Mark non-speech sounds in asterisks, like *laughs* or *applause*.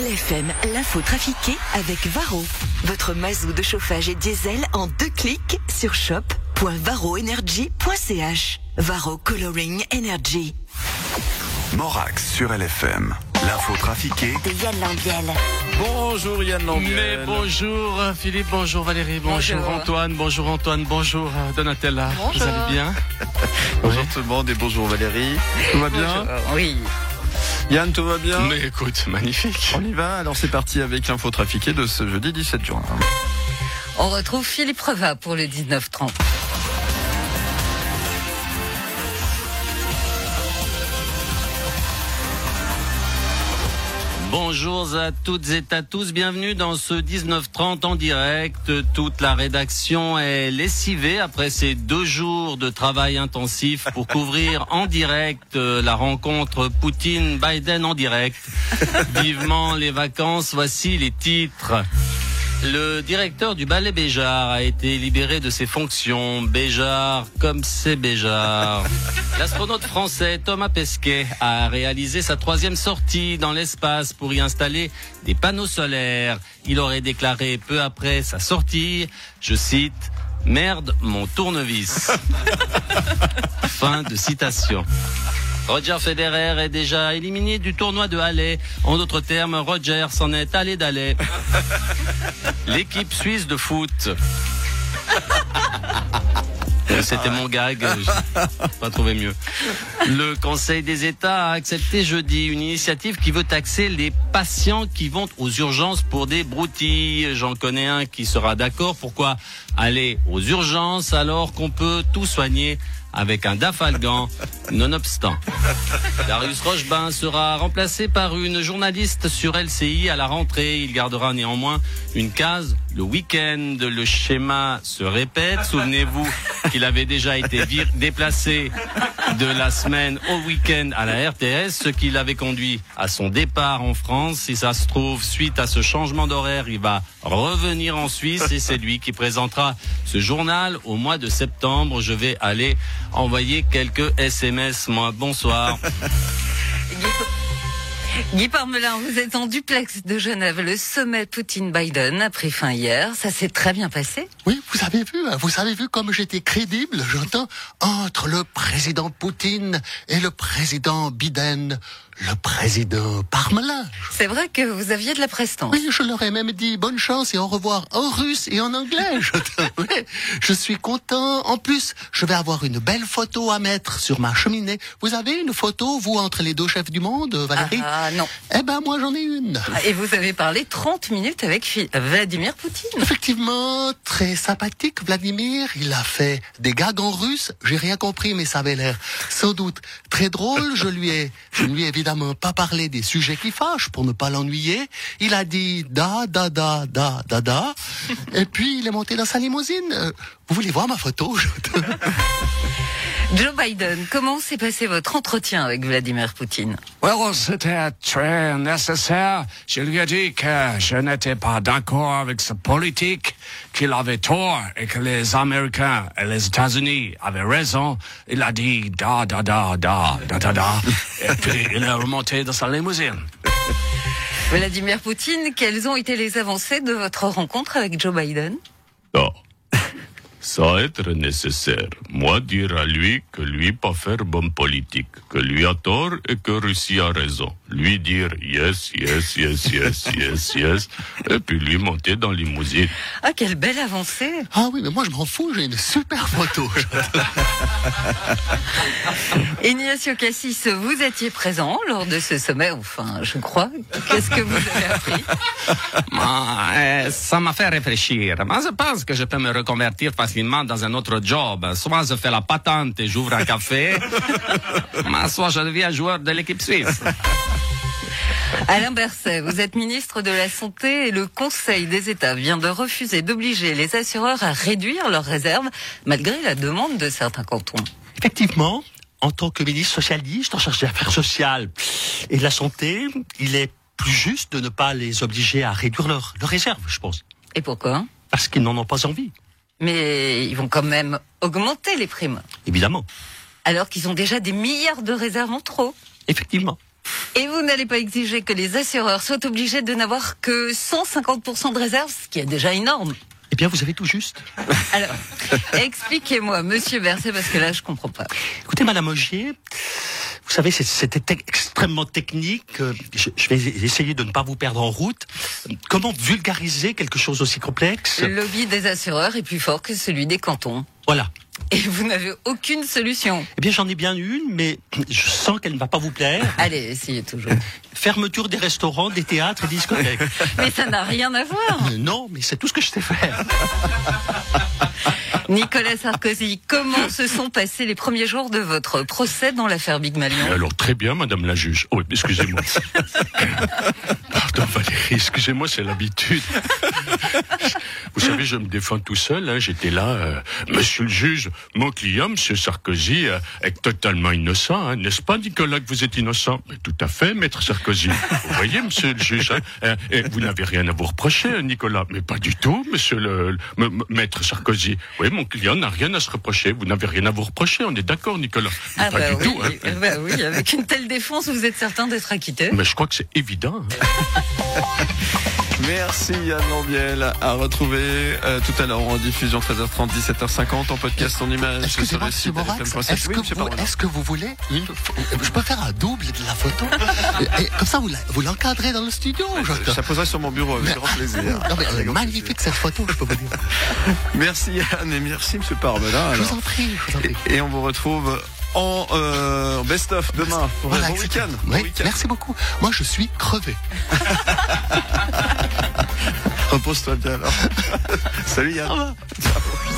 LFM, l'info trafiquée avec Varro. Votre mazou de chauffage et diesel en deux clics sur shop.varroenergy.ch. Varro Coloring Energy. Morax sur LFM. L'info trafiquée De Yann Lambiel. Bonjour Yann Lambiel. Mais bonjour Philippe, bonjour Valérie, bonjour, Bonjour. Antoine, bonjour Antoine, bonjour euh, Donatella. Bonjour. Vous allez bien *laughs* Bonjour tout le monde et bonjour Valérie. Tout va bien Oui. Yann, tout va bien Mais écoute, magnifique. On y va Alors c'est parti avec l'info trafiquée de ce jeudi 17 juin. On retrouve Philippe Reva pour le 19-30. Bonjour à toutes et à tous, bienvenue dans ce 1930 en direct. Toute la rédaction est lessivée après ces deux jours de travail intensif pour couvrir *laughs* en direct euh, la rencontre Poutine-Biden en direct. *laughs* Vivement les vacances, voici les titres. Le directeur du ballet Béjar a été libéré de ses fonctions. Béjar, comme c'est Béjar. *laughs* L'astronaute français Thomas Pesquet a réalisé sa troisième sortie dans l'espace pour y installer des panneaux solaires. Il aurait déclaré peu après sa sortie, je cite, Merde, mon tournevis. *laughs* fin de citation. Roger Federer est déjà éliminé du tournoi de Halle. En d'autres termes, Roger s'en est allé d'aller. *laughs* L'équipe suisse de foot. *laughs* Euh, C'était mon gag, j'ai pas trouvé mieux. Le Conseil des États a accepté jeudi une initiative qui veut taxer les patients qui vont aux urgences pour des broutilles. J'en connais un qui sera d'accord. Pourquoi aller aux urgences alors qu'on peut tout soigner? Avec un dafalgan, nonobstant. Darius Rochebain sera remplacé par une journaliste sur LCI à la rentrée. Il gardera néanmoins une case le week-end. Le schéma se répète. Souvenez-vous qu'il avait déjà été déplacé de la semaine au week-end à la RTS, ce qui l'avait conduit à son départ en France. Si ça se trouve, suite à ce changement d'horaire, il va revenir en Suisse et c'est lui qui présentera ce journal au mois de septembre. Je vais aller envoyer quelques SMS, moi. Bonsoir. *laughs* Guy, Parmelin, vous êtes en duplex de Genève. Le sommet Poutine-Biden a pris fin hier. Ça s'est très bien passé. Oui, vous avez vu, vous avez vu comme j'étais crédible, j'entends, entre le président Poutine et le président Biden, le président Parmelin. C'est vrai que vous aviez de la prestance. Oui, je leur ai même dit bonne chance et au revoir en russe et en anglais. *laughs* Je, suis content. En plus, je vais avoir une belle photo à mettre sur ma cheminée. Vous avez une photo, vous, entre les deux chefs du monde, Valérie Ah non. Eh ben, moi, j'en ai une. Et vous avez parlé 30 minutes avec Vladimir Poutine. Effectivement, très sympathique, Vladimir. Il a fait des gags en russe. J'ai rien compris, mais ça avait l'air sans doute très drôle. Je lui ai, je lui ai évidemment pas parlé des sujets qui fâchent pour ne pas l'ennuyer. Il a dit da, da, da, da, da, da. Et puis, il est monté dans sa limousine. Euh, Vous voulez voir ma photo Joe Biden, comment s'est passé votre entretien avec Vladimir Poutine? Well, c'était très nécessaire. Je lui ai dit que je n'étais pas d'accord avec sa politique, qu'il avait tort et que les Américains et les États-Unis avaient raison. Il a dit da da da da da da da. et puis il est remonté dans sa limousine. Vladimir Poutine, quelles ont été les avancées de votre rencontre avec Joe Biden? Non. Ça être nécessaire. Moi dire à lui que lui pas faire bonne politique, que lui a tort et que Russie a raison. Lui dire yes, yes, yes, yes, *laughs* yes, yes, et puis lui monter dans limousine. Ah, quelle belle avancée Ah oui, mais moi, je m'en fous. J'ai une super photo. *laughs* Ignacio Cassis, vous étiez présent lors de ce sommet, enfin, je crois. Qu'est-ce que vous avez appris? *laughs* Euh, ça m'a fait réfléchir. Moi, je pense que je peux me reconvertir facilement dans un autre job. Soit je fais la patente et j'ouvre un café, *laughs* mais soit je deviens joueur de l'équipe suisse. *laughs* Alain Berset, vous êtes ministre de la Santé et le Conseil des États vient de refuser d'obliger les assureurs à réduire leurs réserves malgré la demande de certains cantons. Effectivement, en tant que ministre socialiste, en charge des affaires sociales et de la santé, il est plus juste de ne pas les obliger à réduire leurs leurs réserves, je pense. Et pourquoi? Parce qu'ils n'en ont pas envie, Mais ils vont quand même augmenter les primes, évidemment. alors qu'ils ont déjà des milliards de réserves en trop. Effectivement. Et vous n'allez pas exiger que les assureurs soient obligés de n'avoir que 150% de réserve, ce qui est déjà énorme. Eh bien, vous avez tout juste. *laughs* Alors, expliquez-moi, monsieur Berset, parce que là, je comprends pas. Écoutez, Madame Ogier, vous savez, c'était extrêmement technique. Euh, Je, je vais essayer de ne pas vous perdre en route. Comment vulgariser quelque chose aussi complexe? Le lobby des assureurs est plus fort que celui des cantons. Voilà. Et vous n'avez aucune solution. Eh bien, j'en ai bien une, mais je sens qu'elle ne va pas vous plaire. *laughs* Allez, essayez toujours. Fermeture des restaurants, des théâtres et des discothèques. *laughs* Mais ça n'a rien à voir. Non, mais c'est tout ce que je sais faire. *laughs* Nicolas Sarkozy, comment se sont passés les premiers jours de votre procès dans l'affaire Big Malion Alors très bien, Madame la juge. Oh, excusez-moi. *laughs* Pardon Valérie, excusez-moi, c'est l'habitude. Vous savez, je me défends tout seul. hein. J'étais là, euh, Monsieur le juge, mon client, Monsieur Sarkozy, euh, est totalement innocent, hein. n'est-ce pas, Nicolas, que vous êtes innocent? Mais Tout à fait, Maître Sarkozy. Vous voyez, Monsieur le juge, hein, et vous n'avez rien à vous reprocher, Nicolas. Mais pas du tout, Monsieur le, le- Maître Sarkozy. Oui, mon client n'a rien à se reprocher. Vous n'avez rien à vous reprocher. On est d'accord, Nicolas. Mais Ah pas bah du oui, tout. hein. bah oui, avec une telle défense, vous êtes certain d'être acquitté Mais je crois que c'est évident. hein. *laughs* Merci Yann Lambiel. À retrouver euh, tout à l'heure en diffusion 13h30, 17h50 en podcast en image Excusez-moi, monsieur est-ce Oui, que, vous- est-ce que vous voulez une Je peux faire un double de la photo Et Comme ça, vous l'encadrez dans le studio. je- Ça poserai sur mon bureau avec Mais- grand plaisir. *laughs* Non, mais, Avec magnifique cette photo, je peux vous dire. *laughs* Merci Yann et merci Monsieur Parmelin. Je vous en prie, je vous en prie. Et, et on vous retrouve en euh, best-of demain. Voilà, bon week-end. Bon merci beaucoup. Moi, je suis crevé. *laughs* Repose-toi bien alors. *laughs* Salut Yann. Au revoir. Ciao.